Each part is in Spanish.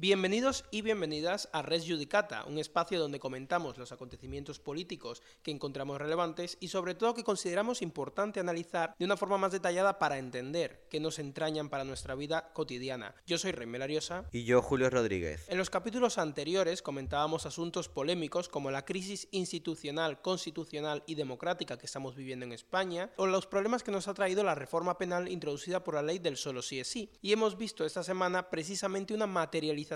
Bienvenidos y bienvenidas a Res Judicata, un espacio donde comentamos los acontecimientos políticos que encontramos relevantes y sobre todo que consideramos importante analizar de una forma más detallada para entender qué nos entrañan para nuestra vida cotidiana. Yo soy Rey Ariosa. Y yo, Julio Rodríguez. En los capítulos anteriores comentábamos asuntos polémicos como la crisis institucional, constitucional y democrática que estamos viviendo en España o los problemas que nos ha traído la reforma penal introducida por la ley del solo sí es sí. Y hemos visto esta semana precisamente una materialización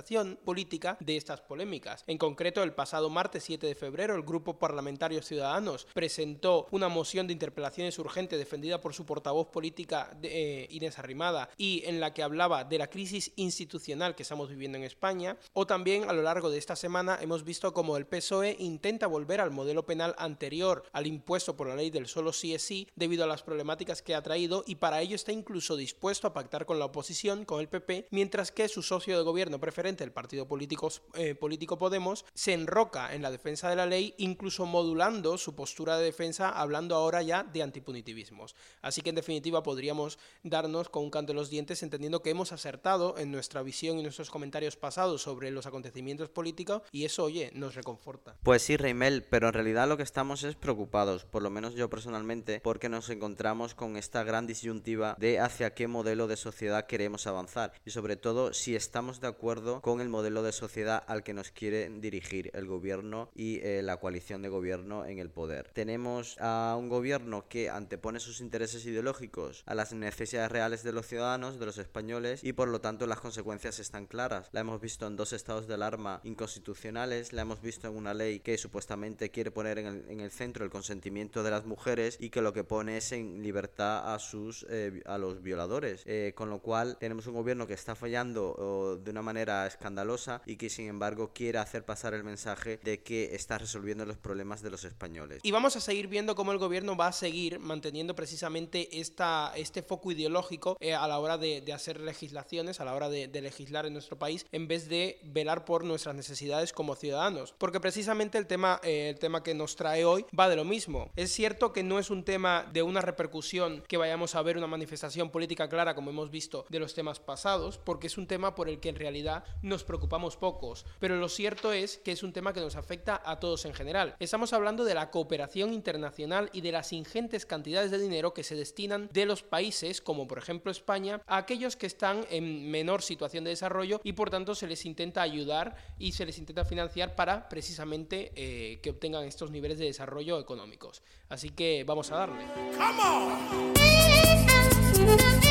política de estas polémicas. En concreto, el pasado martes 7 de febrero, el Grupo Parlamentario Ciudadanos presentó una moción de interpelaciones urgente defendida por su portavoz política eh, Inés Arrimada y en la que hablaba de la crisis institucional que estamos viviendo en España. O también a lo largo de esta semana hemos visto como el PSOE intenta volver al modelo penal anterior al impuesto por la ley del solo sí es sí debido a las problemáticas que ha traído y para ello está incluso dispuesto a pactar con la oposición, con el PP, mientras que su socio de gobierno preferente el partido político, eh, político Podemos, se enroca en la defensa de la ley, incluso modulando su postura de defensa, hablando ahora ya de antipunitivismos. Así que en definitiva podríamos darnos con un canto de los dientes entendiendo que hemos acertado en nuestra visión y nuestros comentarios pasados sobre los acontecimientos políticos y eso, oye, nos reconforta. Pues sí, Reimel, pero en realidad lo que estamos es preocupados, por lo menos yo personalmente, porque nos encontramos con esta gran disyuntiva de hacia qué modelo de sociedad queremos avanzar y sobre todo si estamos de acuerdo con el modelo de sociedad al que nos quiere dirigir el gobierno y eh, la coalición de gobierno en el poder. Tenemos a un gobierno que antepone sus intereses ideológicos a las necesidades reales de los ciudadanos, de los españoles, y por lo tanto las consecuencias están claras. La hemos visto en dos estados de alarma inconstitucionales, la hemos visto en una ley que supuestamente quiere poner en el, centro el consentimiento de las mujeres y que lo que pone es en libertad a sus eh, a los violadores. Eh, con lo cual tenemos un gobierno que está fallando de una manera escandalosa y que sin embargo quiere hacer pasar el mensaje de que está resolviendo los problemas de los españoles. Y vamos a seguir viendo cómo el gobierno va a seguir manteniendo precisamente esta, este foco ideológico eh, a la hora de, hacer legislaciones, a la hora de, legislar en nuestro país, en vez de velar por nuestras necesidades como ciudadanos. Porque precisamente el tema, eh, el tema que nos trae hoy va de lo mismo. Es cierto que no es un tema de una repercusión que vayamos a ver una manifestación política clara como hemos visto de los temas pasados, porque es un tema por el que en realidad nos preocupamos pocos, pero lo cierto es que es un tema que nos afecta a todos en general. Estamos hablando de la cooperación internacional y de las ingentes cantidades de dinero que se destinan de los países, como por ejemplo España, a aquellos que están en menor situación de desarrollo y por tanto se les intenta ayudar y se les intenta financiar para precisamente eh, que obtengan estos niveles de desarrollo económicos. Así que vamos a darle.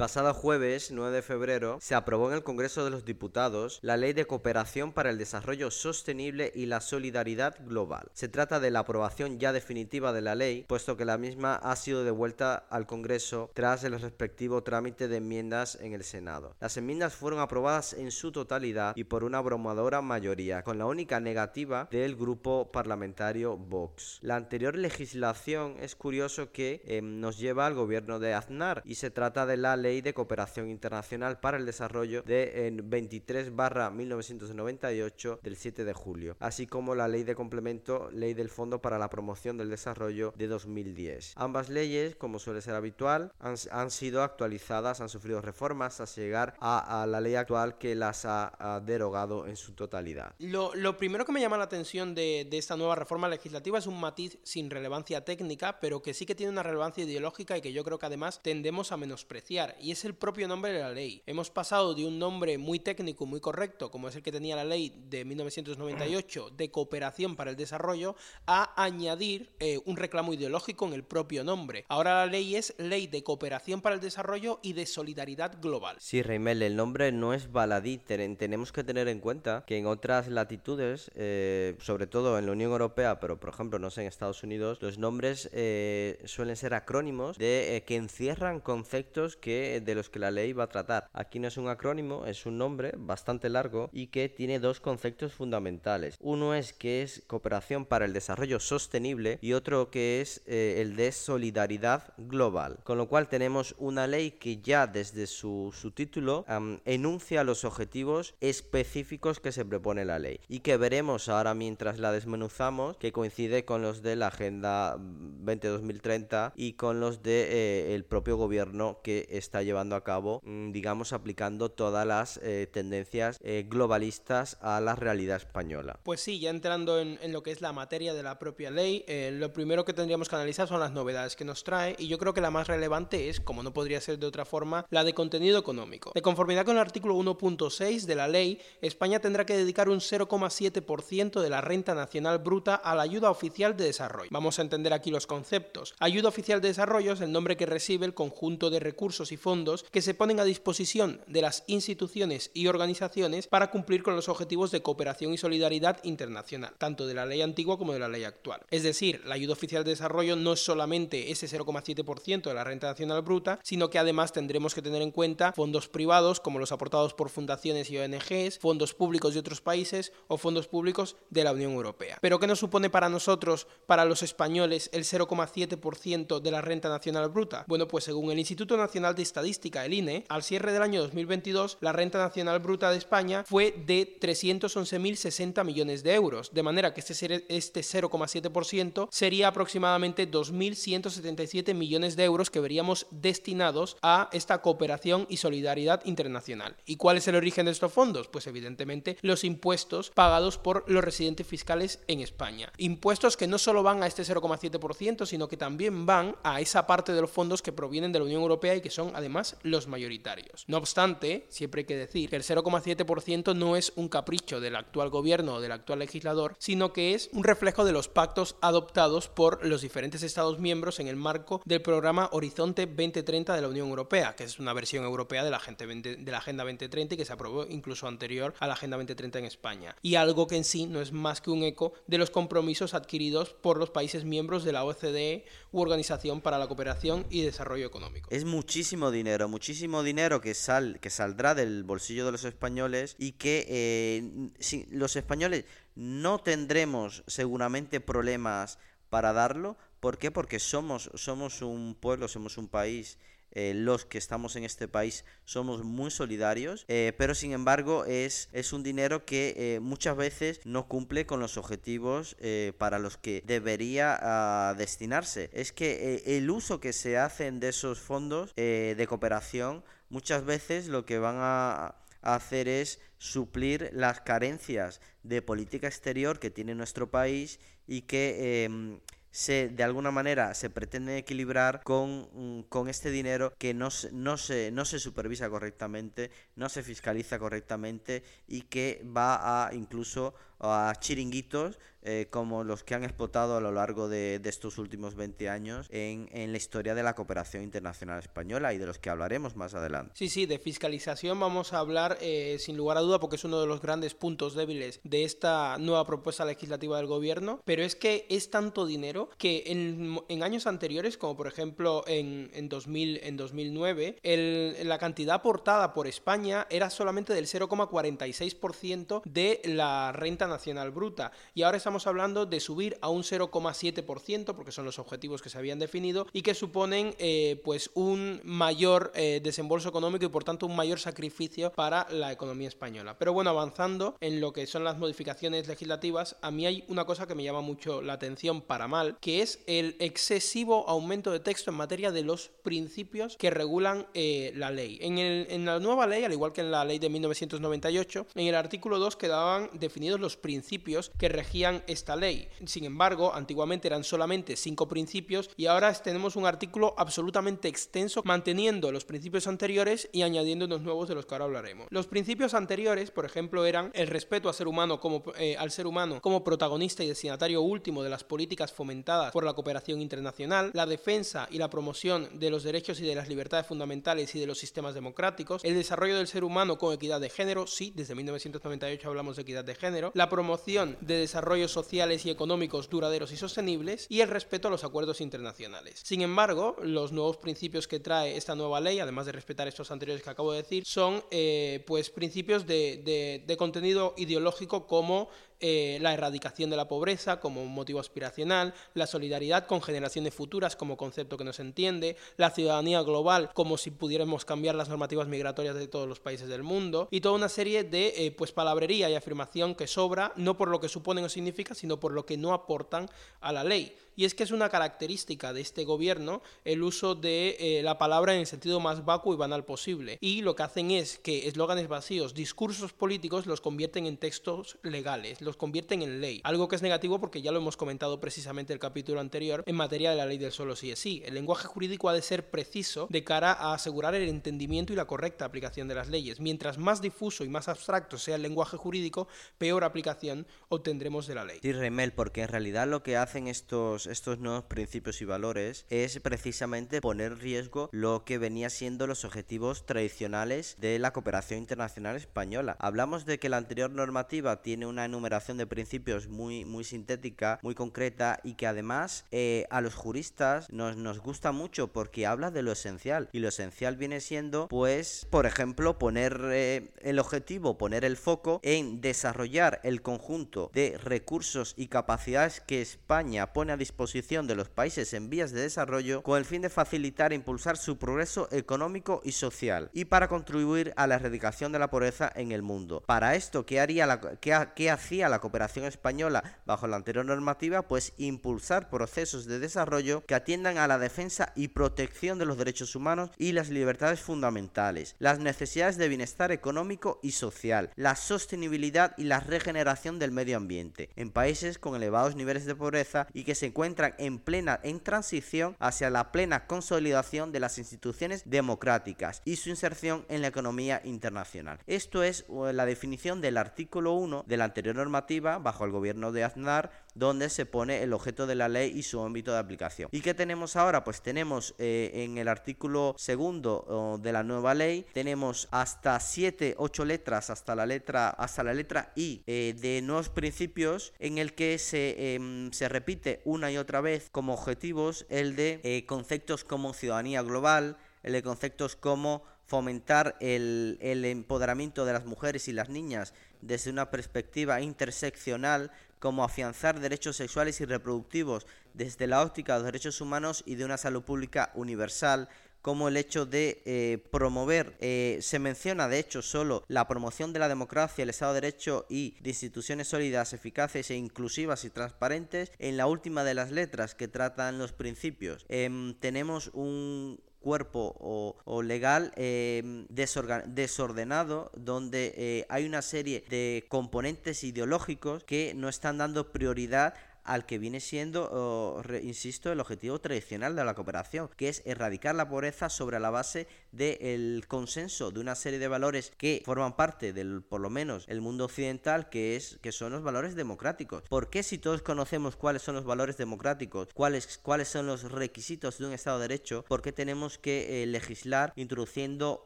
pasado jueves 9 de febrero se aprobó en el Congreso de los Diputados la Ley de Cooperación para el Desarrollo Sostenible y la Solidaridad Global. Se trata de la aprobación ya definitiva de la ley, puesto que la misma ha sido devuelta al Congreso tras el respectivo trámite de enmiendas en el Senado. Las enmiendas fueron aprobadas en su totalidad y por una abrumadora mayoría, con la única negativa del grupo parlamentario Vox. La anterior legislación es curioso que em, nos lleva al gobierno de Aznar y se trata de la ley de Cooperación Internacional para el Desarrollo de 23 1998 del 7 de julio, así como la Ley de Complemento, Ley del Fondo para la Promoción del Desarrollo de 2010. Ambas leyes, como suele ser habitual, han, sido actualizadas, han sufrido reformas hasta llegar a, la ley actual que las ha, derogado en su totalidad. Lo, primero que me llama la atención de esta nueva reforma legislativa es un matiz sin relevancia técnica, pero que sí que tiene una relevancia ideológica y que yo creo que además tendemos a menospreciar. Y es el propio nombre de la ley. Hemos pasado de un nombre muy técnico, muy correcto, como es el que tenía la ley de 1998 de cooperación para el desarrollo, a añadir eh, un reclamo ideológico en el propio nombre. Ahora la ley es Ley de Cooperación para el Desarrollo y de Solidaridad Global. Sí, Reimel, el nombre no es baladí. Tenemos que tener en cuenta que en otras latitudes, eh, sobre todo en la Unión Europea, pero por ejemplo, no sé, en Estados Unidos, los nombres eh, suelen ser acrónimos de que encierran conceptos que de los que la ley va a tratar. Aquí no es un acrónimo, es un nombre bastante largo y que tiene dos conceptos fundamentales. Uno es que es cooperación para el desarrollo sostenible y otro que es eh, el de solidaridad global. Con lo cual tenemos una ley que ya desde su, su título enuncia los objetivos específicos que se propone la ley y que veremos ahora mientras la desmenuzamos que coincide con los de la Agenda 2030 y con los de eh, propio gobierno que está llevando a cabo, mm, digamos, aplicando todas las eh, tendencias eh, globalistas a la realidad española. Pues sí, ya entrando en, en lo que es la materia de la propia ley, lo primero que tendríamos que analizar son las novedades que nos trae y yo creo que la más relevante es, como no podría ser de otra forma, la de contenido económico. De conformidad con el artículo 1.6 de la ley, España tendrá que dedicar un 0,7% de la renta nacional bruta a la ayuda oficial de desarrollo. Vamos a entender aquí los conceptos. Ayuda oficial de desarrollo es el nombre que recibe el conjunto de recursos y fondos que se ponen a disposición de las instituciones y organizaciones para cumplir con los objetivos de cooperación y solidaridad internacional, tanto de la ley antigua como de la ley actual. Es decir, la ayuda oficial de desarrollo no es solamente ese 0,7% de la renta nacional bruta, sino que además tendremos que tener en cuenta fondos privados como los aportados por fundaciones y ONGs, fondos públicos de otros países o fondos públicos de la Unión Europea. Pero ¿qué nos supone para nosotros, para los españoles, el 0,7% de la renta nacional bruta? Bueno, pues según el Instituto Nacional de Estadística, el INE, al cierre del año 2022, la renta nacional bruta de España fue de 311.060 millones de euros, de manera que este, este 0,7% sería aproximadamente 2.177 millones de euros que veríamos destinados a esta cooperación y solidaridad internacional. ¿Y cuál es el origen de estos fondos? Pues evidentemente los impuestos pagados por los residentes fiscales en España. Impuestos que no solo van a este 0,7%, sino que también van a esa parte de los fondos que provienen de la Unión Europea y que son además los mayoritarios. No obstante, siempre hay que decir que el 0,7% no es un capricho del actual gobierno o del actual legislador, sino que es un reflejo de los pactos adoptados por los diferentes Estados miembros en el marco del programa Horizonte 2030 de la Unión Europea, que es una versión europea de la, de la Agenda 2030 y que se aprobó incluso anterior a la Agenda 2030 en España. Y algo que en sí no es más que un eco de los compromisos adquiridos por los países miembros de la OCDE u Organización para la Cooperación y Desarrollo Económico. Es muchísimo dinero, muchísimo dinero que, sal, que saldrá del bolsillo de los españoles y que eh, si, los españoles no tendremos seguramente problemas para darlo. ¿Por qué? Porque somos, somos un pueblo, somos un país eh, los que estamos en este país somos muy solidarios, eh, pero sin embargo es, es un dinero que eh, muchas veces no cumple con los objetivos para los que debería ah, destinarse. Es que el uso que se hacen de esos fondos de cooperación muchas veces lo que van a hacer es suplir las carencias de política exterior que tiene nuestro país y que em, se de alguna manera se pretende equilibrar con, mm, con este dinero que no, no, se, no se supervisa correctamente, no se fiscaliza correctamente y que va a incluso a chiringuitos eh, como los que han explotado a lo largo de, estos últimos 20 años en, la historia de la cooperación internacional española y de los que hablaremos más adelante. Sí, sí, de fiscalización vamos a hablar eh, sin lugar a duda porque es uno de los grandes puntos débiles de esta nueva propuesta legislativa del gobierno, pero es que es tanto dinero que en, años anteriores, como por ejemplo en, en, 2000, en 2009, el, la cantidad aportada por España era solamente del 0,46% de la renta nacional bruta y ahora estamos hablando de subir a un 0,7% porque son los objetivos que se habían definido y que suponen eh, pues un mayor eh, desembolso económico y por tanto un mayor sacrificio para la economía española. Pero bueno, avanzando en lo que son las modificaciones legislativas, a mí hay una cosa que me llama mucho la atención para mal, que es el excesivo aumento de texto en materia de los principios que regulan eh, la ley. En, el, en la nueva ley, al igual que en la ley de 1998, en el artículo 2 quedaban definidos los principios que regían esta ley. Sin embargo, antiguamente eran solamente cinco principios y ahora tenemos un artículo absolutamente extenso manteniendo los principios anteriores y añadiendo unos nuevos de los que ahora hablaremos. Los principios anteriores, por ejemplo, eran el respeto al ser humano como, eh, al ser humano como protagonista y destinatario último de las políticas fomentadas por la cooperación internacional, la defensa y la promoción de los derechos y de las libertades fundamentales y de los sistemas democráticos, el desarrollo del ser humano con equidad de género, sí, desde 1998 hablamos de equidad de género, la promoción de desarrollo sociales y económicos duraderos y sostenibles y el respeto a los acuerdos internacionales. Sin embargo, los nuevos principios que trae esta nueva ley, además de respetar estos anteriores que acabo de decir, son eh, pues principios de, de contenido ideológico como eh, la erradicación de la pobreza como motivo aspiracional, la solidaridad con generaciones futuras como concepto que no se entiende, la ciudadanía global como si pudiéramos cambiar las normativas migratorias de todos los países del mundo y toda una serie de eh, pues palabrería y afirmación que sobra no por lo que suponen o significa, sino por lo que no aportan a la ley. Y es que es una característica de este gobierno el uso de eh, la palabra en el sentido más vacuo y banal posible. Y lo que hacen es que eslóganes vacíos, discursos políticos, los convierten en textos legales, los convierten en ley. Algo que es negativo porque ya lo hemos comentado precisamente el capítulo anterior en materia de la ley del solo sí es sí. El lenguaje jurídico ha de ser preciso de cara a asegurar el entendimiento y la correcta aplicación de las leyes. Mientras más difuso y más abstracto sea el lenguaje jurídico, peor aplicación obtendremos de la ley. Sí, Remel, porque en realidad lo que hacen estos estos nuevos principios y valores es precisamente poner riesgo lo que venía siendo los objetivos tradicionales de la cooperación internacional española. Hablamos de que la anterior normativa tiene una enumeración de principios muy, muy sintética, muy concreta y que además eh, a los juristas nos, nos gusta mucho porque habla de lo esencial y lo esencial viene siendo pues por ejemplo poner eh, el objetivo, poner el foco en desarrollar el conjunto de recursos y capacidades que España pone a disposición disposición de los países en vías de desarrollo con el fin de facilitar e impulsar su progreso económico y social y para contribuir a la erradicación de la pobreza en el mundo. Para esto, ¿qué, haría la, qué, hacía la cooperación española bajo la anterior normativa? Pues impulsar procesos de desarrollo que atiendan a la defensa y protección de los derechos humanos y las libertades fundamentales, las necesidades de bienestar económico y social, la sostenibilidad y la regeneración del medio ambiente en países con elevados niveles de pobreza y que se encuentran entran en plena en transición hacia la plena consolidación de las instituciones democráticas y su inserción en la economía internacional. Esto es uh, la definición del artículo 1 de la anterior normativa bajo el gobierno de Aznar donde se pone el objeto de la ley y su ámbito de aplicación. ¿Y qué tenemos ahora? Pues tenemos eh, en el artículo segundo de la nueva ley, tenemos hasta 7, 8 letras hasta la letra, hasta la letra I eh, de nuevos principios en el que se, em, se repite una y otra vez como objetivos el de eh, conceptos como ciudadanía global, el de conceptos como fomentar el, el empoderamiento de las mujeres y las niñas desde una perspectiva interseccional como afianzar derechos sexuales y reproductivos desde la óptica de los derechos humanos y de una salud pública universal, como el hecho de eh, promover, eh, se menciona de hecho solo la promoción de la democracia, el Estado de Derecho y de instituciones sólidas, eficaces e inclusivas y transparentes. En la última de las letras que tratan los principios, em, tenemos un, cuerpo o, legal eh, desordenado donde eh, hay una serie de componentes ideológicos que no están dando prioridad al que viene siendo, insisto, el objetivo tradicional de la cooperación, que es erradicar la pobreza sobre la base del consenso de una serie de valores que forman parte del, por lo menos, el mundo occidental, que es que son los valores democráticos. ¿Por qué si todos conocemos cuáles son los valores democráticos, cuáles, cuáles son los requisitos de un Estado de Derecho, por qué tenemos que eh, legislar introduciendo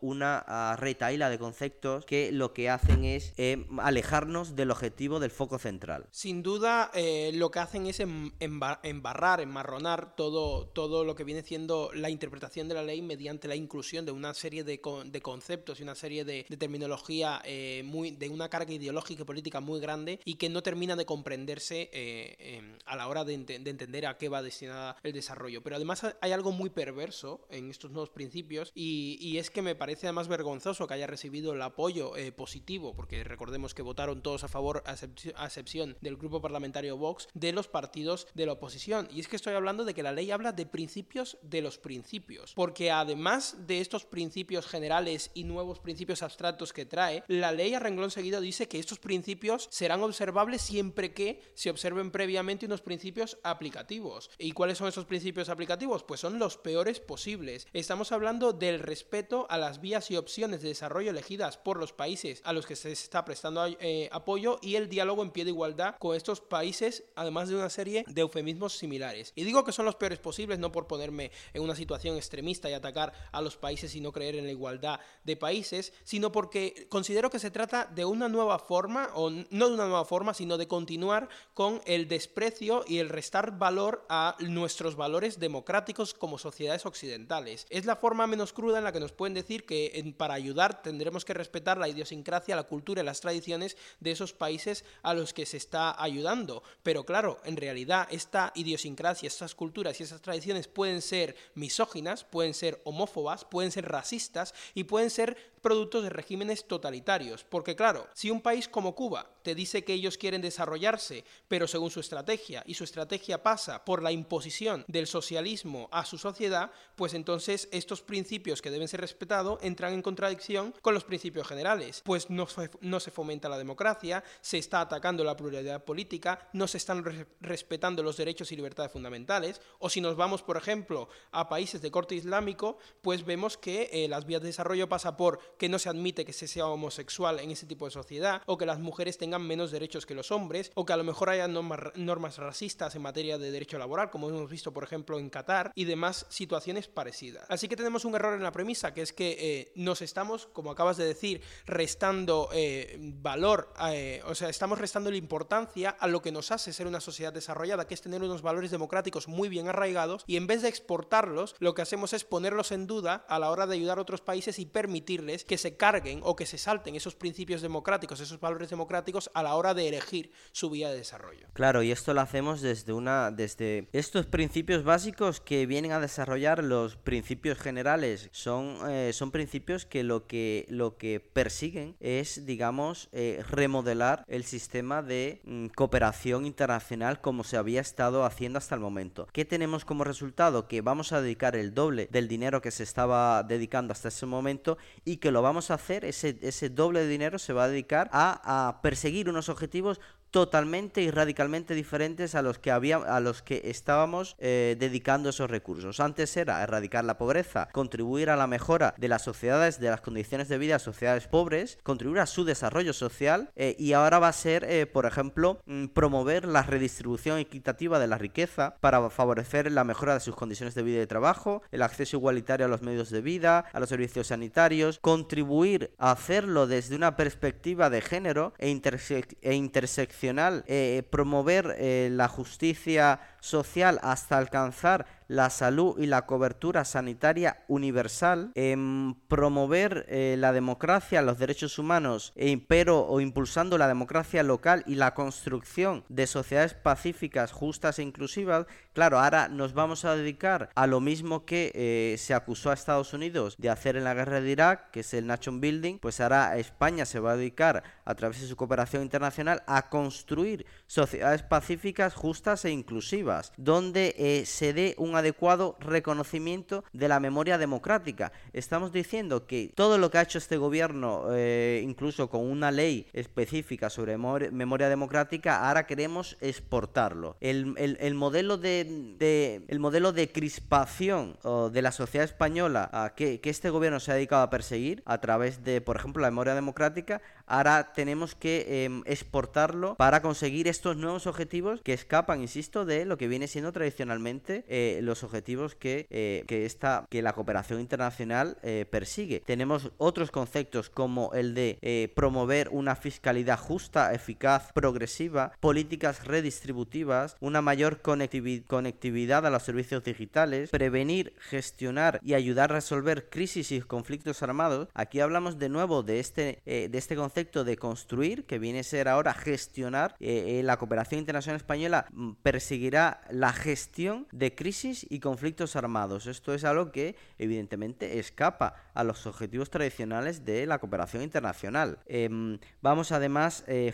una uh, de conceptos que lo que hacen es eh, alejarnos del objetivo del foco central? Sin duda, eh, lo que hacen es embarrar, enmarronar todo, todo lo que viene siendo la interpretación de la ley mediante la inclusión de una serie de, de conceptos y una serie de, terminología eh, muy, de una carga ideológica y política muy grande y que no termina de comprenderse eh, a la hora de, entender a qué va destinada el desarrollo. Pero además hay algo muy perverso en estos nuevos principios y, y es que me parece además vergonzoso que haya recibido el apoyo eh, positivo, porque recordemos que votaron todos a favor, a excepción del grupo parlamentario Vox, de los partidos de la oposición. Y es que estoy hablando de que la ley habla de principios de los principios, porque además de estos principios generales y nuevos principios abstractos que trae, la ley a renglón seguido dice que estos principios serán observables siempre que se observen previamente unos principios aplicativos. ¿Y cuáles son esos principios aplicativos? Pues son los peores posibles. Estamos hablando del respeto a las vías y opciones de desarrollo elegidas por los países a los que se está prestando eh, apoyo y el diálogo en pie de igualdad con estos países, además de una serie de eufemismos similares. Y digo que son los peores posibles no por ponerme en una situación extremista y atacar a los países y no creer en la igualdad de países, sino porque considero que se trata de una nueva forma, o no de una nueva forma, sino de continuar con el desprecio y el restar valor a nuestros valores democráticos como sociedades occidentales. Es la forma menos cruda en la que nos pueden decir que para ayudar tendremos que respetar la idiosincrasia, la cultura y las tradiciones de esos países a los que se está ayudando. Pero claro, en realidad esta idiosincrasia, estas culturas y esas tradiciones pueden ser misóginas, pueden ser homófobas, pueden ser racistas y pueden ser productos de regímenes totalitarios. Porque claro, si un país como Cuba te dice que ellos quieren desarrollarse, pero según su estrategia, y su estrategia pasa por la imposición del socialismo a su sociedad, pues entonces estos principios que deben ser respetados entran en contradicción con los principios generales. Pues no, no se fomenta la democracia, se está atacando la pluralidad política, no se están respetando los derechos y libertades fundamentales, o si nos vamos, por ejemplo, a países de corte islámico, pues vemos que eh, las vías de desarrollo pasa por que no se admite que se sea homosexual en ese tipo de sociedad, o que las mujeres tengan menos derechos que los hombres, o que a lo mejor haya normas, racistas en materia de derecho laboral, como hemos visto, por ejemplo, en Qatar, y demás situaciones parecidas. Así que tenemos un error en la premisa, que es que eh, nos estamos, como acabas de decir, restando eh, valor, eh, o sea, estamos restando la importancia a lo que nos hace ser una sociedad desarrollada, que es tener unos valores democráticos muy bien arraigados, y en vez de exportarlos, lo que hacemos es ponerlos en duda a la hora de ayudar a otros países y permitirles que se carguen o que se salten esos principios democráticos, esos valores democráticos a la hora de elegir su vía de desarrollo. Claro, y esto lo hacemos desde una desde estos principios básicos que vienen a desarrollar los principios generales son eh, son principios que lo que lo que persiguen es digamos eh, remodelar el sistema de mm, cooperación internacional como se había estado haciendo hasta el momento. ¿Qué tenemos como resultado? Que vamos a dedicar el doble del dinero que se estaba dedicando hasta ese momento y que lo vamos a hacer, ese, ese doble de dinero se va a dedicar a, a perseguir unos objetivos totalmente y radicalmente diferentes a los que había, a los que estábamos eh, dedicando esos recursos. Antes era erradicar la pobreza, contribuir a la mejora de las sociedades, de las condiciones de vida de sociedades pobres, contribuir a su desarrollo social eh, y ahora va a ser, eh, por ejemplo, mm, promover la redistribución equitativa de la riqueza para favorecer la mejora de sus condiciones de vida y de trabajo, el acceso igualitario a los medios de vida, a los servicios sanitarios, contribuir a hacerlo desde una perspectiva de género e, e intersección eh, promover eh, la justicia social hasta alcanzar la salud y la cobertura sanitaria universal, en promover eh, la democracia, los derechos humanos, e, pero o impulsando la democracia local y la construcción de sociedades pacíficas, justas e inclusivas, claro, ahora nos vamos a dedicar a lo mismo que eh, se acusó a Estados Unidos de hacer en la guerra de Irak, que es el Nation Building, pues ahora España se va a dedicar a través de su cooperación internacional a construir sociedades pacíficas, justas e inclusivas, donde eh, se dé un adecuado reconocimiento de la memoria democrática. Estamos diciendo que todo lo que ha hecho este gobierno, eh, incluso con una ley específica sobre memoria, democrática, ahora queremos exportarlo. El, modelo de, el modelo de crispación de la sociedad española que, que este gobierno se ha dedicado a perseguir a través de, por ejemplo, la memoria democrática, ahora tenemos que em, exportarlo para conseguir estos nuevos objetivos que escapan, insisto, de lo que viene siendo tradicionalmente eh, los objetivos que, eh, que, esta, que la cooperación internacional eh, persigue. Tenemos otros conceptos como el de promover una fiscalidad justa, eficaz, progresiva, políticas redistributivas, una mayor conectividad a los servicios digitales, prevenir, gestionar y ayudar a resolver crisis y conflictos armados. Aquí hablamos de nuevo de este, de este concepto concepto de construir, que viene a ser ahora gestionar, eh, eh, la cooperación internacional española mm, perseguirá la gestión de crisis y conflictos armados. Esto es algo que evidentemente escapa a los objetivos tradicionales de la cooperación internacional. Em, vamos además, eh,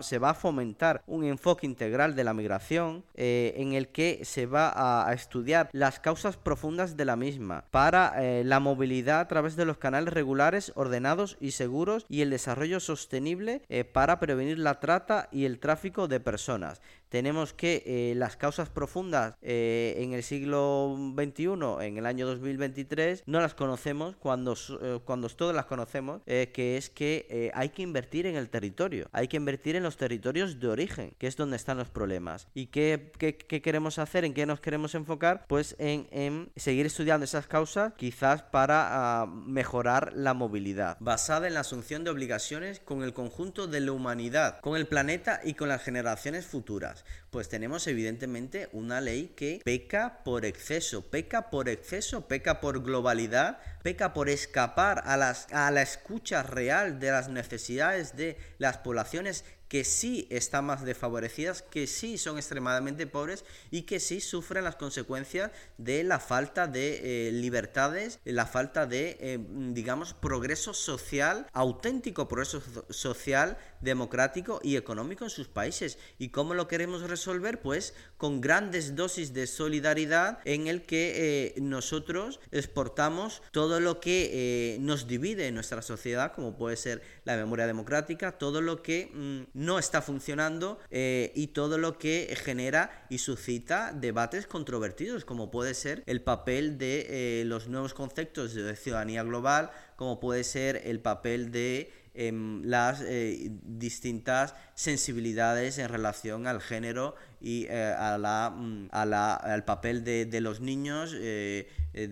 se va a fomentar un enfoque integral de la migración en el que se va a, a, estudiar las causas profundas de la misma para la movilidad a través de los canales regulares, ordenados y seguros y el desarrollo sostenible eh, para prevenir la trata y el tráfico de personas. Tenemos que eh, las causas profundas eh, en el siglo XXI, en el año 2023, no las conocemos cuando, cuando todos las conocemos, que es que hay que invertir en el territorio, hay que invertir en los territorios de origen, que es donde están los problemas. ¿Y qué, qué, queremos hacer? ¿En qué nos queremos enfocar? Pues en, en seguir estudiando esas causas, quizás para ah, mejorar la movilidad, basada en la asunción de obligaciones con el conjunto de la humanidad, con el planeta y con las generaciones futuras. Pues tenemos evidentemente una ley que peca por exceso, peca por exceso, peca por globalidad, peca por escapar a, las, a la escucha real de las necesidades de las poblaciones que sí están más desfavorecidas, que sí son extremadamente pobres y que sí sufren las consecuencias de la falta de eh, libertades, la falta de, eh, digamos, progreso social, auténtico progreso social, democrático y económico en sus países. ¿Y cómo lo queremos resolver? Pues con grandes dosis de solidaridad en el que eh, nosotros exportamos todo lo que nos divide en nuestra sociedad, como puede ser la memoria democrática, todo lo que mm, no está funcionando eh, y todo lo que genera y suscita debates controvertidos, como puede ser el papel de eh, los nuevos conceptos de ciudadanía global, como puede ser el papel de em, las eh, distintas sensibilidades en relación al género y mm, a la, al papel de, de los niños, de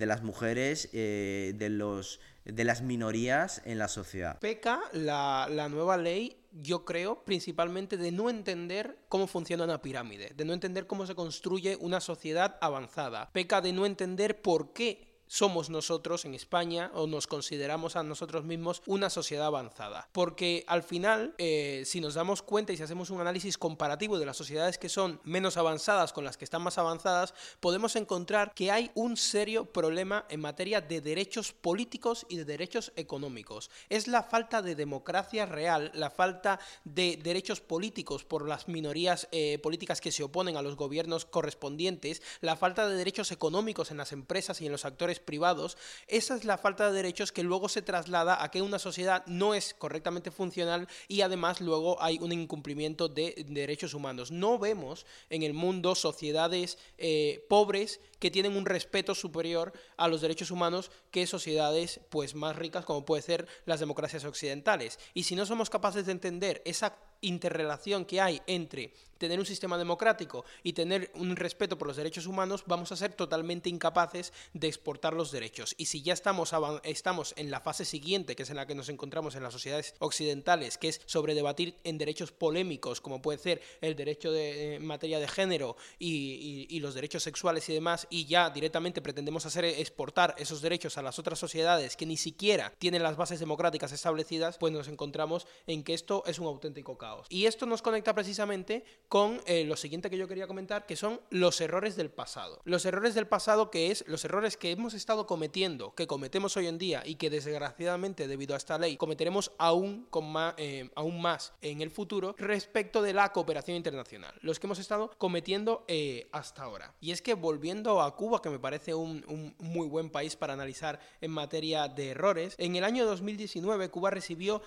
las mujeres, de los de las minorías en la sociedad. Peca la, la nueva ley yo creo, principalmente de no entender cómo funciona una pirámide, de no entender cómo se construye una sociedad avanzada. Peca de no entender por qué somos nosotros en España o nos consideramos a nosotros mismos una sociedad avanzada. Porque al final, eh, si nos damos cuenta y si hacemos un análisis comparativo de las sociedades que son menos avanzadas con las que están más avanzadas, podemos encontrar que hay un serio problema en materia de derechos políticos y de derechos económicos. Es la falta de democracia real, la falta de derechos políticos por las minorías eh, políticas que se oponen a los gobiernos correspondientes, la falta de derechos económicos en las empresas y en los actores privados, esa es la falta de derechos que luego se traslada a que una sociedad no es correctamente funcional y además luego hay un incumplimiento de derechos humanos. No vemos en el mundo sociedades eh, pobres que tienen un respeto superior a los derechos humanos que sociedades pues más ricas como puede ser las democracias occidentales. Y si no somos capaces de entender esa interrelación que hay entre tener un sistema democrático y tener un respeto por los derechos humanos, vamos a ser totalmente incapaces de exportar los derechos. Y si ya estamos, estamos en la fase siguiente, que es en la que nos encontramos en las sociedades occidentales, que es sobre debatir en derechos polémicos, como puede ser el derecho de, en materia de género y, los derechos sexuales y demás, y ya directamente pretendemos hacer exportar esos derechos a las otras sociedades que ni siquiera tienen las bases democráticas establecidas, pues nos encontramos en que esto es un auténtico caos. Y esto nos conecta precisamente con eh, lo siguiente que yo quería comentar, que son los errores del pasado. Los errores del pasado, que es los errores que hemos estado cometiendo, que cometemos hoy en día y que desgraciadamente debido a esta ley cometeremos aún, con más, eh, aún más en el futuro respecto de la cooperación internacional. Los que hemos estado cometiendo eh, hasta ahora. Y es que volviendo a Cuba, que me parece un, muy buen país para analizar en materia de errores, en el año 2019 Cuba recibió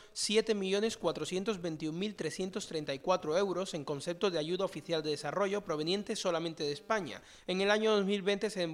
7.421.334 euros en concepto de ayuda oficial de desarrollo proveniente solamente de España. En el año 2020 se,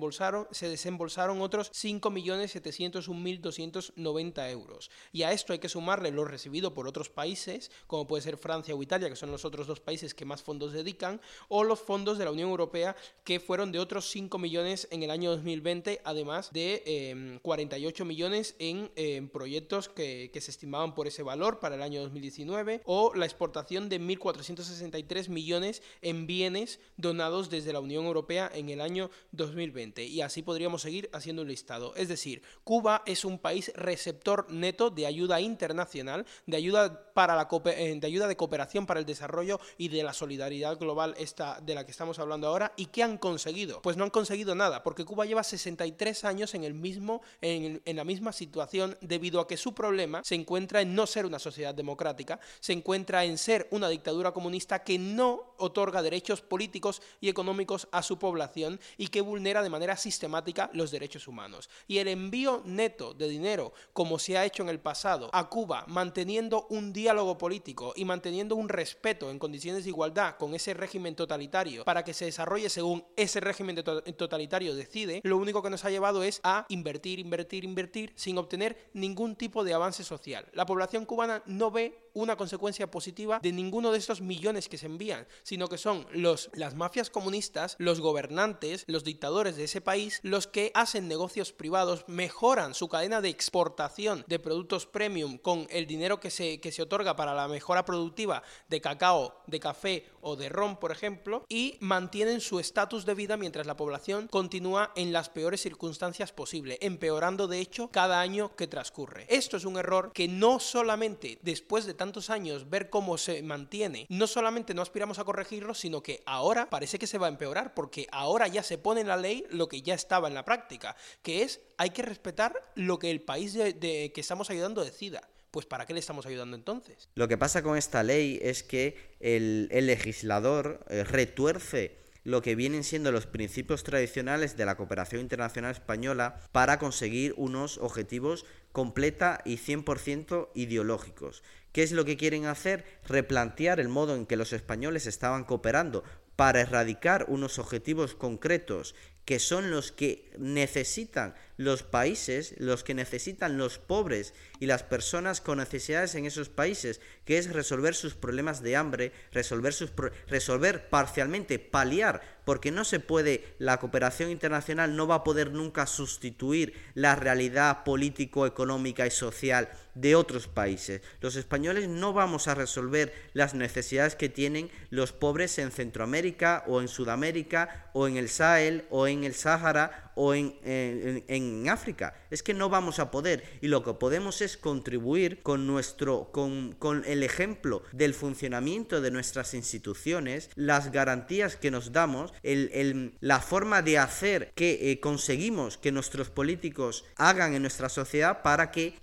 se desembolsaron otros 5.701.290 euros. Y a esto hay que sumarle lo recibido por otros países, como puede ser Francia o Italia, que son los otros dos países que más fondos dedican, o los fondos de la Unión Europea, que fueron de otros 5 millones en el año 2020, además de 48 em, millones en em, proyectos que, que se estimaban por ese valor para el año 2019, o la exportación de 1.463 millones en bienes donados desde la Unión Europea en el año 2020. Y así podríamos seguir haciendo un listado. Es decir, Cuba es un país receptor neto de ayuda internacional, de ayuda, para la, eh, de, ayuda de cooperación para el desarrollo y de la solidaridad global esta, de la que estamos hablando ahora. ¿Y qué han conseguido? Pues no han conseguido nada, porque Cuba lleva 63 años en, el mismo, en, en la misma situación debido a que su problema se encuentra en no ser una sociedad democrática, se encuentra en en ser una dictadura comunista que no otorga derechos políticos y económicos a su población y que vulnera de manera sistemática los derechos humanos. Y el envío neto de dinero, como se ha hecho en el pasado, a Cuba, manteniendo un diálogo político y manteniendo un respeto en condiciones de igualdad con ese régimen totalitario para que se desarrolle según ese régimen totalitario decide, lo único que nos ha llevado es a invertir, invertir, invertir sin obtener ningún tipo de avance social. La población cubana no ve una consecuencia positiva de ninguno de estos millones que se envían, sino que son los, las mafias comunistas, los gobernantes, los dictadores de ese país, los que hacen negocios privados, mejoran su cadena de exportación de productos premium con el dinero que se, que se otorga para la mejora productiva de cacao, de café o de ron, por ejemplo, y mantienen su estatus de vida mientras la población continúa en las peores circunstancias posibles, empeorando de hecho cada año que transcurre. Esto es un error que no solamente después de tantos años ver cómo se mantiene, no solamente no aspiramos a corregirlo, sino que ahora parece que se va a empeorar, porque ahora ya se pone en la ley lo que ya estaba en la práctica, que es hay que respetar lo que el país de, que estamos ayudando decida pues ¿para qué le estamos ayudando entonces? Lo que pasa con esta ley es que el, legislador eh, retuerce lo que vienen siendo los principios tradicionales de la cooperación internacional española para conseguir unos objetivos completa y 100% ideológicos. ¿Qué es lo que quieren hacer? Replantear el modo en que los españoles estaban cooperando para erradicar unos objetivos concretos que son los que necesitan los países, los que necesitan los pobres y las personas con necesidades en esos países, que es resolver sus problemas de hambre, resolver, sus resolver parcialmente, paliar, porque no se puede, la cooperación internacional no va a poder nunca sustituir la realidad político, económica y social de otros países. Los españoles no vamos a resolver las necesidades que tienen los pobres en Centroamérica o en Sudamérica o en el Sahel o en el Sáhara o en, en, África. Es que no vamos a poder y lo que podemos es contribuir con nuestro, con, con el ejemplo del funcionamiento de nuestras instituciones, las garantías que nos damos, el, el, la forma de hacer que eh, conseguimos que nuestros políticos hagan en nuestra sociedad para que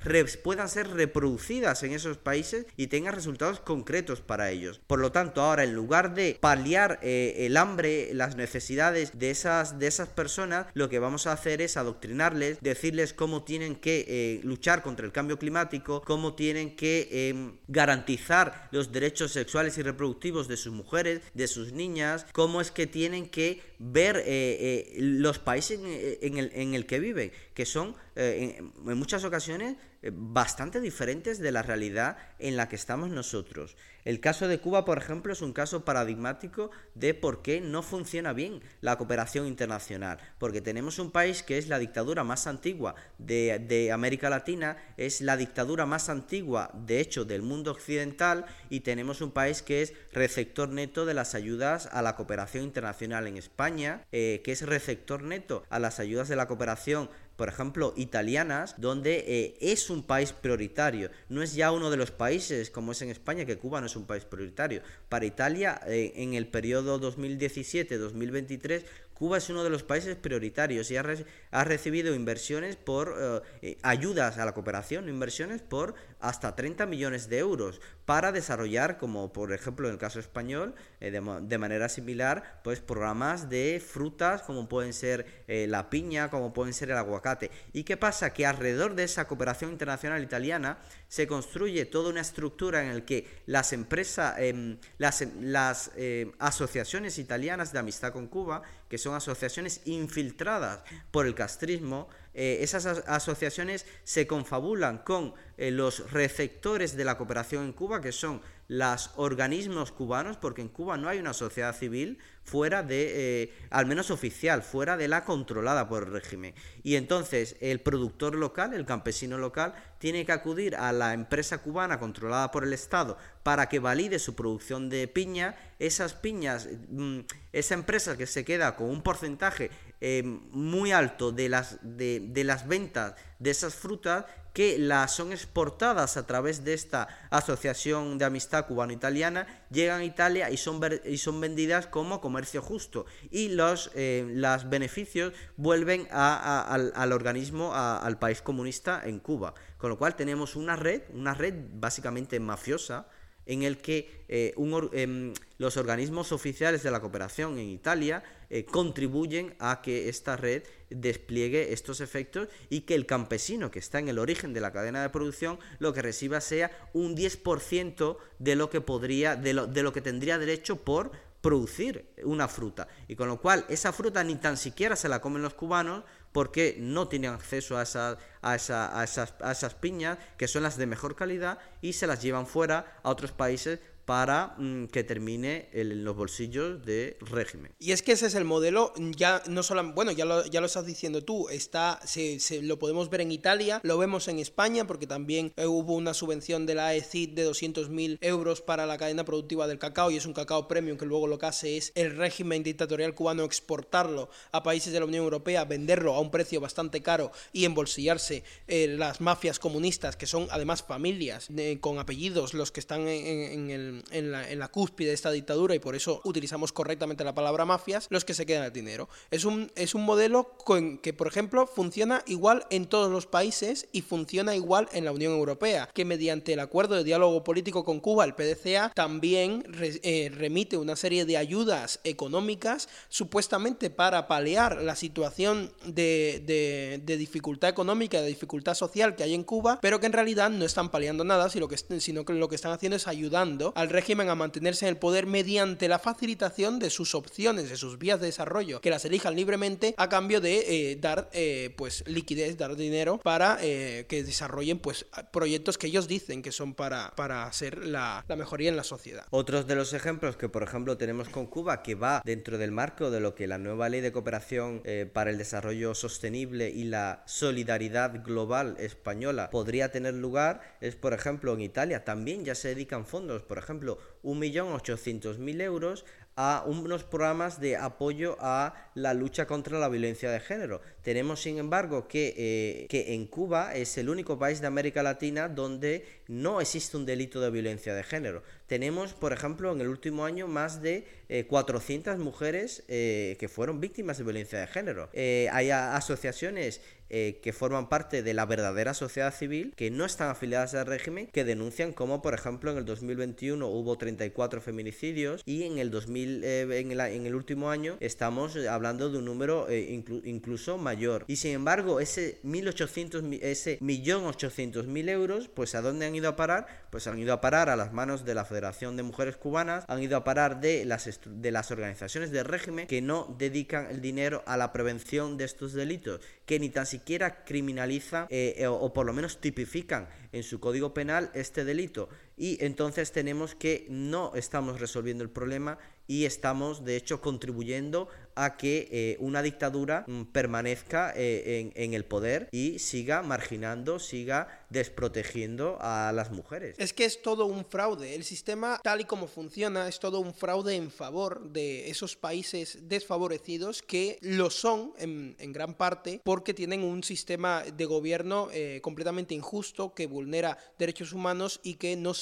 puedan ser reproducidas en esos países y tengan resultados concretos para ellos. Por lo tanto, ahora en lugar de paliar eh, el hambre, las necesidades de esas, de esas personas, lo que vamos a hacer es adoctrinarles, decirles cómo tienen que eh, luchar contra el cambio climático, cómo tienen que em, garantizar los derechos sexuales y reproductivos de sus mujeres, de sus niñas, cómo es que tienen que ver eh, eh, los países en, el, en, el, que viven, que son en, muchas ocasiones bastante diferentes de la realidad en la que estamos nosotros. El caso de Cuba, por ejemplo, es un caso paradigmático de por qué no funciona bien la cooperación internacional, porque tenemos un país que es la dictadura más antigua de, América Latina, es la dictadura más antigua, de hecho, del mundo occidental, y tenemos un país que es receptor neto de las ayudas a la cooperación internacional en España, eh, que es receptor neto a las ayudas de la cooperación por ejemplo, italianas, donde eh, es un país prioritario. No es ya uno de los países, como es en España, que Cuba no es un país prioritario. Para Italia, eh, en el periodo 2017-2023, Cuba es uno de los países prioritarios y ha, recibido inversiones por eh, ayudas a la cooperación, inversiones por hasta 30 millones de euros para desarrollar, como por ejemplo en el caso español, eh, de, manera similar, pues programas de frutas como pueden ser la piña, como pueden ser el aguacate. ¿Y qué pasa? Que alrededor de esa cooperación internacional italiana se construye toda una estructura en la que las empresas, em, las, las asociaciones italianas de amistad con Cuba, que son asociaciones infiltradas por el castrismo, eh, esas asociaciones se confabulan con eh, los receptores de la cooperación en Cuba, que son los organismos cubanos, porque en Cuba no hay una sociedad civil fuera de, eh, al menos oficial, fuera de la controlada por el régimen. Y entonces el productor local, el campesino local, tiene que acudir a la empresa cubana controlada por el Estado para que valide su producción de piña. Esas piñas, mm, esa empresa que se queda con un porcentaje eh, muy alto de las, de, de las ventas de esas frutas que las son exportadas a través de esta asociación de amistad cubano-italiana, llegan a Italia y son, y son vendidas como comercio justo y los, eh, beneficios vuelven al, al, organismo, al país comunista en Cuba. Con lo cual tenemos una red, una red básicamente mafiosa, en el que eh, em, los organismos oficiales de la cooperación en Italia eh, contribuyen a que esta red despliegue estos efectos y que el campesino que está en el origen de la cadena de producción lo que reciba sea un 10% de lo que podría, de lo, de lo que tendría derecho por producir una fruta. Y con lo cual esa fruta ni tan siquiera se la comen los cubanos porque no tienen acceso a, esa, a, esa, a, esas, a esas piñas que son las de mejor calidad y se las llevan fuera a otros países para mm, que termine en los bolsillos de régimen. Y es que ese es el modelo, ya no solo, bueno, ya lo, ya lo estás diciendo tú, está, se, lo podemos ver en Italia, lo vemos en España, porque también eh, hubo una subvención de la AECID de 200.000 euros para la cadena productiva del cacao, y es un cacao premium que luego lo que hace es el régimen dictatorial cubano exportarlo a países de la Unión Europea, venderlo a un precio bastante caro y embolsillarse eh, las mafias comunistas, que son además familias eh, con apellidos los que están en el en, la, cúspide de esta dictadura y por eso utilizamos correctamente la palabra mafias, los que se quedan el dinero. Es un, es un modelo que, por ejemplo, funciona igual en todos los países y funciona igual en la Unión Europea, que mediante el acuerdo de diálogo político con Cuba, el PDCA, también eh, remite una serie de ayudas económicas supuestamente para paliar la situación de, de, dificultad económica, de dificultad social que hay en Cuba, pero que en realidad no están paliando nada, sino que, sino que lo que están haciendo es ayudando al régimen a mantenerse en el poder mediante la facilitación de sus opciones, de sus vías de desarrollo, que las elijan libremente a cambio de eh, dar eh, pues liquidez, dar dinero para eh, que desarrollen pues proyectos que ellos dicen que son para, para hacer la, la mejoría en la sociedad. Otros de los ejemplos que por ejemplo tenemos con Cuba, que va dentro del marco de lo que la nueva ley de cooperación para el desarrollo sostenible y la solidaridad global española podría tener lugar, es por ejemplo en Italia también ya se dedican fondos, por ejemplo, ejemplo, 1.800.000 euros a unos programas de apoyo a la lucha contra la violencia de género. Tenemos, sin embargo, que, eh, que en Cuba es el único país de América Latina donde no existe un delito de violencia de género. Tenemos, por ejemplo, en el último año más de 400 eh, mujeres eh, que fueron víctimas de violencia de género. hay asociaciones que forman parte de la verdadera sociedad civil que no están afiliadas al régimen que denuncian como, por ejemplo, en el 2021 hubo 34 feminicidios y en el 2000 eh, en, el, último año estamos hablando de un número eh, incluso mayor. Y sin embargo, ese 1800, ese millón ochocientos mil euros, pues ¿a dónde han ido a parar? Pues han ido a parar a las manos de la Federación de Mujeres Cubanas, han ido a parar de las, de las organizaciones de régimen que no dedican el dinero a la prevención de estos delitos, que ni tan siquiera criminalizan eh, o por lo menos tipifican en su código penal este delito. Y entonces tenemos que no estamos resolviendo el problema y estamos de hecho contribuyendo a que eh, una dictadura mm, permanezca eh, en, el poder y siga marginando, siga desprotegiendo a las mujeres. Es que es todo un fraude. El sistema tal y como funciona es todo un fraude en favor de esos países desfavorecidos que lo son en, gran parte porque tienen un sistema de gobierno eh, completamente injusto que vulnera derechos humanos y que no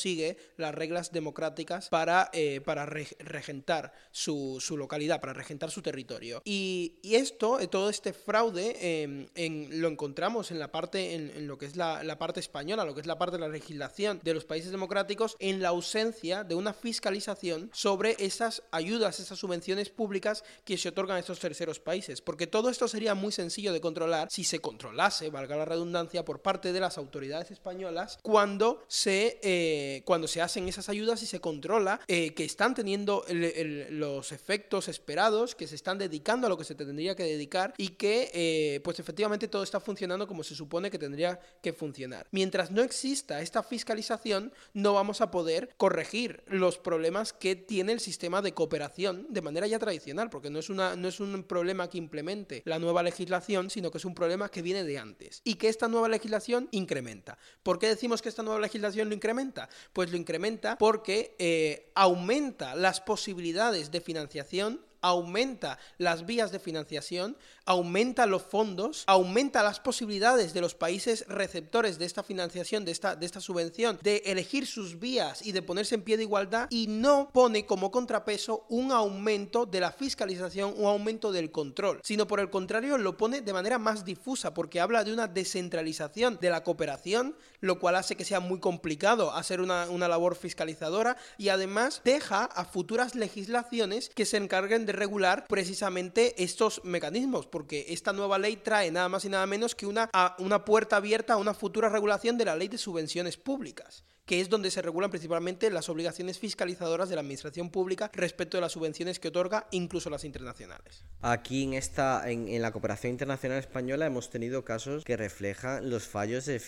las reglas democráticas para, para regentar su, su localidad, para regentar su territorio. Y, esto, eh, todo este fraude, em, lo encontramos en la parte, en, lo que es la, parte española, lo que es la parte de la legislación de los países democráticos, en la ausencia de una fiscalización sobre esas ayudas, esas subvenciones públicas que se otorgan a estos terceros países. Porque todo esto sería muy sencillo de controlar si se controlase, valga la redundancia, por parte de las autoridades españolas cuando se, eh, cuando se hacen esas ayudas y se controla eh, que están teniendo los efectos esperados, que se están dedicando a lo que se tendría que dedicar y que eh, pues efectivamente todo está funcionando como se supone que tendría que funcionar. Mientras no exista esta fiscalización, no vamos a poder corregir los problemas que tiene el sistema de cooperación de manera ya tradicional, porque no es, una, no es un problema que implemente la nueva legislación, sino que es un problema que viene de antes y que esta nueva legislación incrementa. ¿Por qué decimos que esta nueva legislación lo incrementa? Pues lo incrementa porque eh, aumenta las posibilidades de financiación aumenta las vías de financiación, aumenta los fondos, aumenta las posibilidades de los países receptores de esta financiación, de esta, de esta subvención, de elegir sus vías y de ponerse en pie de igualdad y no pone como contrapeso un aumento de la fiscalización, un aumento del control, sino por el contrario lo pone de manera más difusa porque habla de una descentralización de la cooperación, lo cual hace que sea muy complicado hacer una, una labor fiscalizadora y además deja a futuras legislaciones que se encarguen de regular precisamente estos mecanismos, porque esta nueva ley trae nada más y nada menos que una, una puerta abierta a una futura regulación de la ley de subvenciones públicas que es donde se regulan principalmente las obligaciones fiscalizadoras de la administración pública respecto de las subvenciones que otorga, incluso las internacionales. Aquí en esta, en, la cooperación internacional española hemos tenido casos que reflejan los fallos de,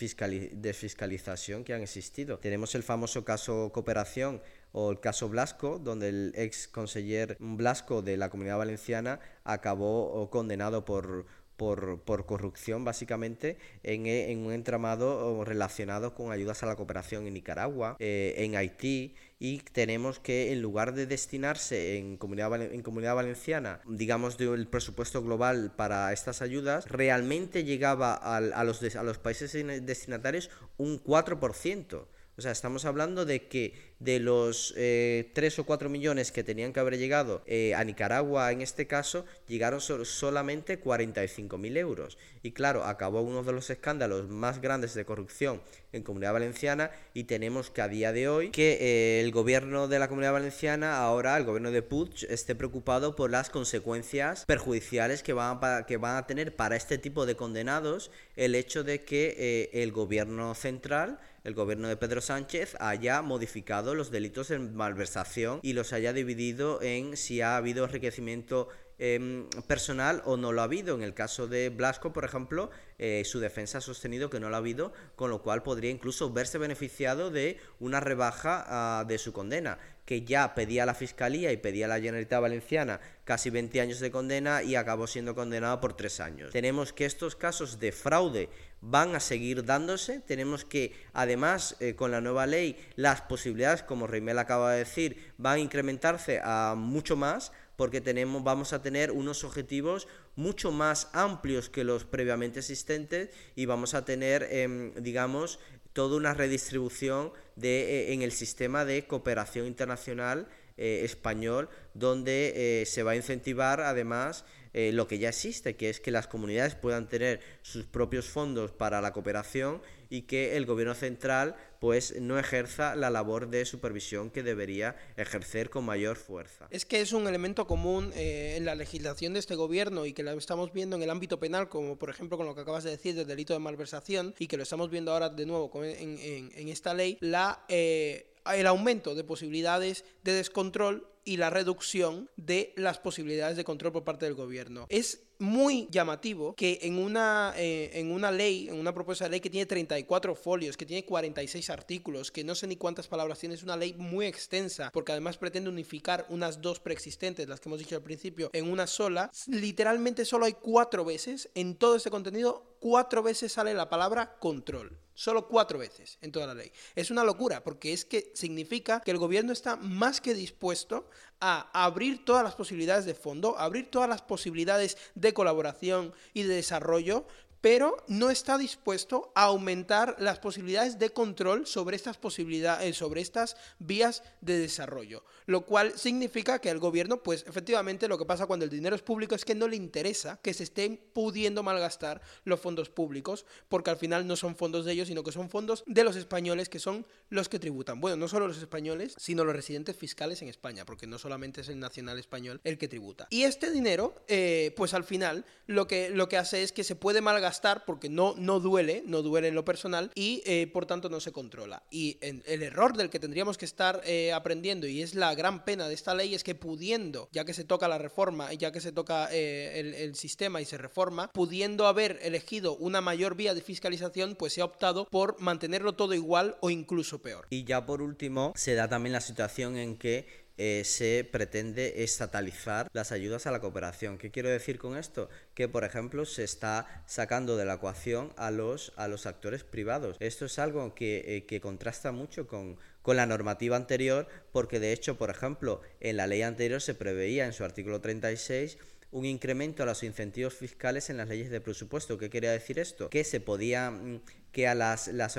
de fiscalización que han existido. Tenemos el famoso caso cooperación o el caso Blasco, donde el ex conseller Blasco de la Comunidad Valenciana acabó condenado por por, corrupción, básicamente, en, en, un entramado relacionado con ayudas a la cooperación en Nicaragua, eh, en Haití, y tenemos que en lugar de destinarse en comunidad, en comunidad valenciana, digamos, del presupuesto global para estas ayudas, realmente llegaba a, los, a los países destinatarios un 4%. O sea, estamos hablando de que de los eh, 3 o 4 millones que tenían que haber llegado eh, a Nicaragua en este caso, llegaron solamente 45.000 euros. Y claro, acabó uno de los escándalos más grandes de corrupción en Comunidad Valenciana y tenemos que a día de hoy que eh, el gobierno de la Comunidad Valenciana, ahora el gobierno de Puig, esté preocupado por las consecuencias perjudiciales que van a, que van a tener para este tipo de condenados el hecho de que eh, el gobierno central el gobierno de Pedro Sánchez haya modificado los delitos en malversación y los haya dividido en si ha habido enriquecimiento em, personal o no lo ha habido. En el caso de Blasco, por ejemplo, eh, su defensa ha sostenido que no lo ha habido, con lo cual podría incluso verse beneficiado de una rebaja ah, de su condena que ya pedía la Fiscalía y pedía la Generalitat Valenciana casi 20 años de condena y acabó siendo condenado por 3 años. Tenemos que estos casos de fraude van a seguir dándose, tenemos que además eh, con la nueva ley las posibilidades, como Reimel acaba de decir, van a incrementarse a mucho más porque tenemos, vamos a tener unos objetivos mucho más amplios que los previamente existentes y vamos a tener, em, digamos, toda una redistribución de, eh, en el sistema de cooperación internacional eh, español, donde eh, se va a incentivar además lo que ya existe, que es que las comunidades puedan tener sus propios fondos para la cooperación y que el gobierno central pues no ejerza la labor de supervisión que debería ejercer con mayor fuerza. Es que es un elemento común en la legislación de este gobierno y que lo estamos viendo en el ámbito penal, como por ejemplo con lo que acabas de decir del delito de malversación y que lo estamos viendo ahora de nuevo en, esta ley, la el aumento de posibilidades de descontrol y la reducción de las posibilidades de control por parte del gobierno. Es muy llamativo que en una, eh, en una ley, en una propuesta de ley que tiene 34 folios, que tiene 46 artículos, que no sé ni cuántas palabras tiene, es una ley muy extensa, porque además pretende unificar unas dos preexistentes, las que hemos dicho al principio, en una sola. Literalmente solo hay cuatro veces en todo este contenido, cuatro veces sale la palabra control. Solo cuatro veces en toda la ley. Es una locura porque es que significa que el gobierno está más que dispuesto a abrir todas las posibilidades de fondo, abrir todas las posibilidades de colaboración y de desarrollo pero no está dispuesto a aumentar las posibilidades de control sobre estas posibilidades, eh, sobre estas vías de desarrollo. Lo cual significa que el gobierno, pues efectivamente lo que pasa cuando el dinero es público es que no le interesa que se estén pudiendo malgastar los fondos públicos, porque al final no son fondos de ellos, sino que son fondos de los españoles que son los que tributan. Bueno, no solo los españoles, sino los residentes fiscales en España, porque no solamente es el nacional español el que tributa. Y este dinero, eh, pues al final lo que, lo que hace es que se puede malgastar porque no, no duele, no duele en lo personal y eh, por tanto no se controla. Y el error del que tendríamos que estar eh, aprendiendo y es la gran pena de esta ley es que pudiendo, ya que se toca la reforma, ya que se toca eh, el, sistema y se reforma, pudiendo haber elegido una mayor vía de fiscalización, pues se ha optado por mantenerlo todo igual o incluso peor. Y ya por último, se da también la situación en que eh, se pretende estatalizar las ayudas a la cooperación. ¿Qué quiero decir con esto? Que, por ejemplo, se está sacando de la ecuación a los, a los actores privados. Esto es algo que, que contrasta mucho con, con la normativa anterior, porque de hecho, por ejemplo, en la ley anterior se preveía en su artículo 36 un incremento a los incentivos fiscales en las leyes de presupuesto. ¿Qué quería decir esto? Que se podía mm, que a las, las,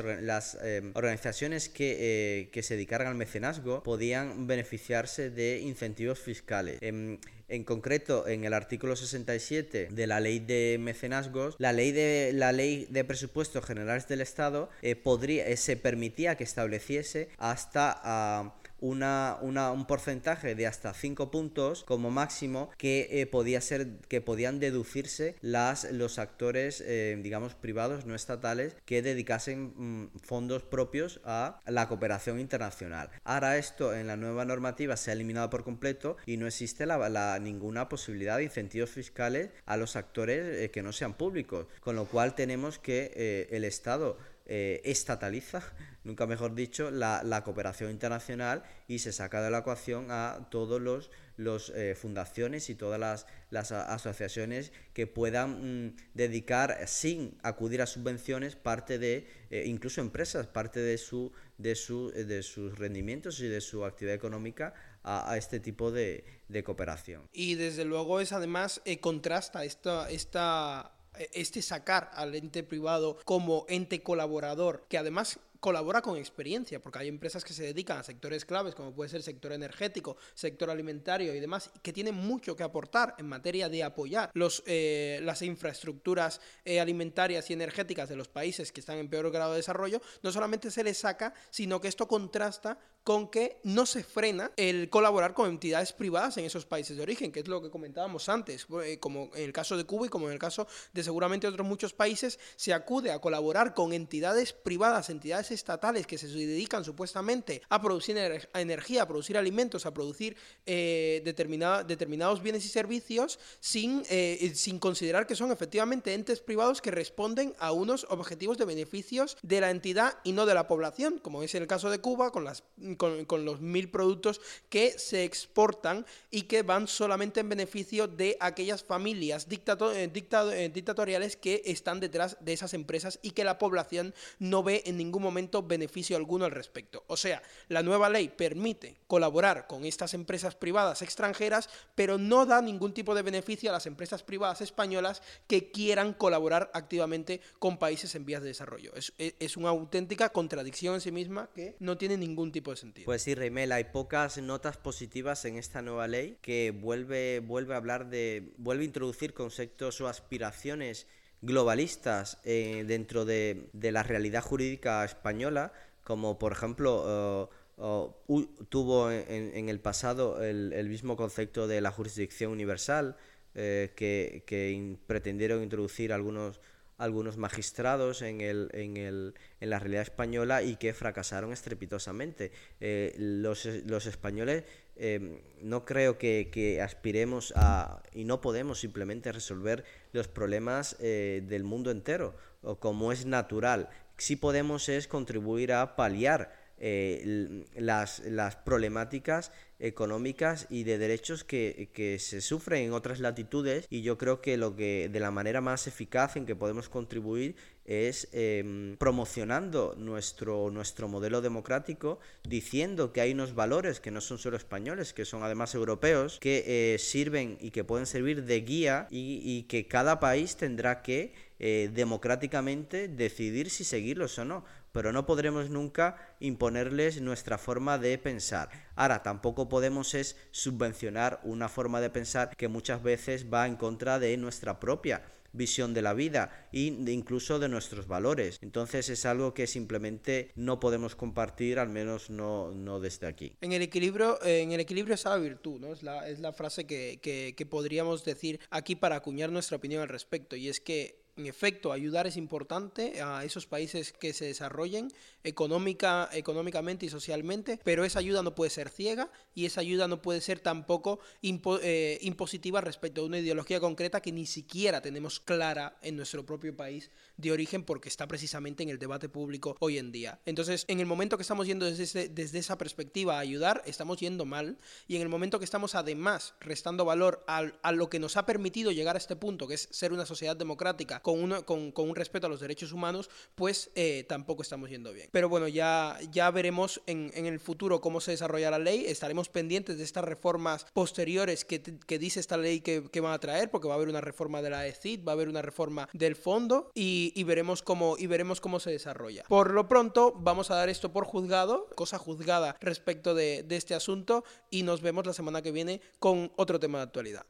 em, organizaciones que, eh, que, se dedicaran al mecenazgo podían beneficiarse de incentivos fiscales. En, en, concreto, en el artículo 67 de la ley de mecenazgos, la ley de, la ley de presupuestos generales del Estado eh, podría, eh, se permitía que estableciese hasta... Uh, un porcentaje de hasta 5 puntos como máximo que eh, podía ser que podían deducirse los actores eh, digamos privados no estatales que dedicasen mm, fondos propios a la cooperación internacional. Ahora esto en la nueva normativa se ha eliminado por completo y no existe ninguna posibilidad de incentivos fiscales a los actores eh, que no sean públicos con lo cual tenemos que el estado estataliza nunca mejor dicho, la, cooperación internacional y se saca de la ecuación a todos los, los eh, fundaciones y todas las, las asociaciones que puedan mm, dedicar sin acudir a subvenciones parte de, eh, incluso empresas, parte de, su, de, su, de sus rendimientos y de su actividad económica a, este tipo de, de, cooperación. Y desde luego es además eh, contrasta esta, esta, este sacar al ente privado como ente colaborador, que además colabora con experiencia, porque hay empresas que se dedican a sectores claves, como puede ser sector energético, sector alimentario y demás, que tienen mucho que aportar en materia de apoyar los, eh, las infraestructuras eh, alimentarias y energéticas de los países que están en peor grado de desarrollo, no solamente se les saca, sino que esto contrasta con que no se frena el colaborar con entidades privadas en esos países de origen, que es lo que comentábamos antes, eh, como en el caso de Cuba y como en el caso de seguramente otros muchos países, se acude a colaborar con entidades privadas, entidades estatales que se dedican supuestamente a producir energía, a producir alimentos, a producir eh, determinados bienes y servicios sin, eh, sin considerar que son efectivamente entes privados que responden a unos objetivos de beneficios de la entidad y no de la población, como es el caso de Cuba con, las, con, los mil productos que se exportan y que van solamente en beneficio de aquellas familias eh, dictatoriales que están detrás de esas empresas y que la población no ve en ningún momento beneficio alguno al respecto. O sea, la nueva ley permite colaborar con estas empresas privadas extranjeras, pero no da ningún tipo de beneficio a las empresas privadas españolas que quieran colaborar activamente con países en vías de desarrollo. Es, es una auténtica contradicción en sí misma que no tiene ningún tipo de Pues sí, Reymel, hay pocas notas positivas en esta nueva ley que vuelve, vuelve a hablar de, vuelve a introducir conceptos o aspiraciones globalistas eh, dentro de, la realidad jurídica española, como por ejemplo eh, tuvo en, el pasado el, mismo concepto de la jurisdicción universal, eh, que, pretendieron introducir algunos, algunos magistrados en, el, en, el, en la realidad española y que fracasaron estrepitosamente. los, los españoles Em, no creo que, aspiremos a, y no podemos simplemente resolver los problemas eh, del mundo entero, o como es natural. Sí podemos es contribuir a paliar eh, las, las, problemáticas económicas y de derechos que, se sufren en otras latitudes. Y yo creo que lo que de la manera más eficaz en que podemos contribuir es em, promocionando nuestro, nuestro modelo democrático, diciendo que hay unos valores que no son solo españoles, que son además europeos, que eh, sirven y que pueden servir de guía y, que cada país tendrá que eh, democráticamente decidir si seguirlos o no pero no podremos nunca imponerles nuestra forma de pensar. Ahora, tampoco podemos es subvencionar una forma de pensar que muchas veces va en contra de nuestra propia visión de la vida e incluso de nuestros valores. Entonces es algo que simplemente no podemos compartir, al menos no, no desde aquí. En el equilibrio, en el equilibrio está la virtud, ¿no? Es la, es la frase que, que, que podríamos decir aquí para acuñar nuestra opinión al respecto. Y es que en efecto, ayudar es importante a esos países que se desarrollen económica, económicamente y socialmente, pero esa ayuda no puede ser ciega y esa ayuda no puede ser tampoco eh, impositiva respecto a una ideología concreta que ni siquiera tenemos clara en nuestro propio país de origen porque está precisamente en el debate público hoy en día. Entonces, en el momento que estamos yendo desde, desde esa perspectiva a ayudar, estamos yendo mal y en el momento que estamos además restando valor a, a lo que nos ha permitido llegar a este punto, que es ser una sociedad democrática con, con, un respeto a los derechos humanos, pues eh, tampoco estamos yendo bien. Pero bueno, ya, ya veremos en, en, el futuro cómo se desarrolla la ley, estaremos pendientes de estas reformas posteriores que, que dice esta ley que, que, van a traer, porque va a haber una reforma de la ECID, va a haber una reforma del fondo y, veremos, cómo, y veremos cómo se desarrolla. Por lo pronto, vamos a dar esto por juzgado, cosa juzgada respecto de este asunto y nos vemos la semana que viene con otro tema de actualidad.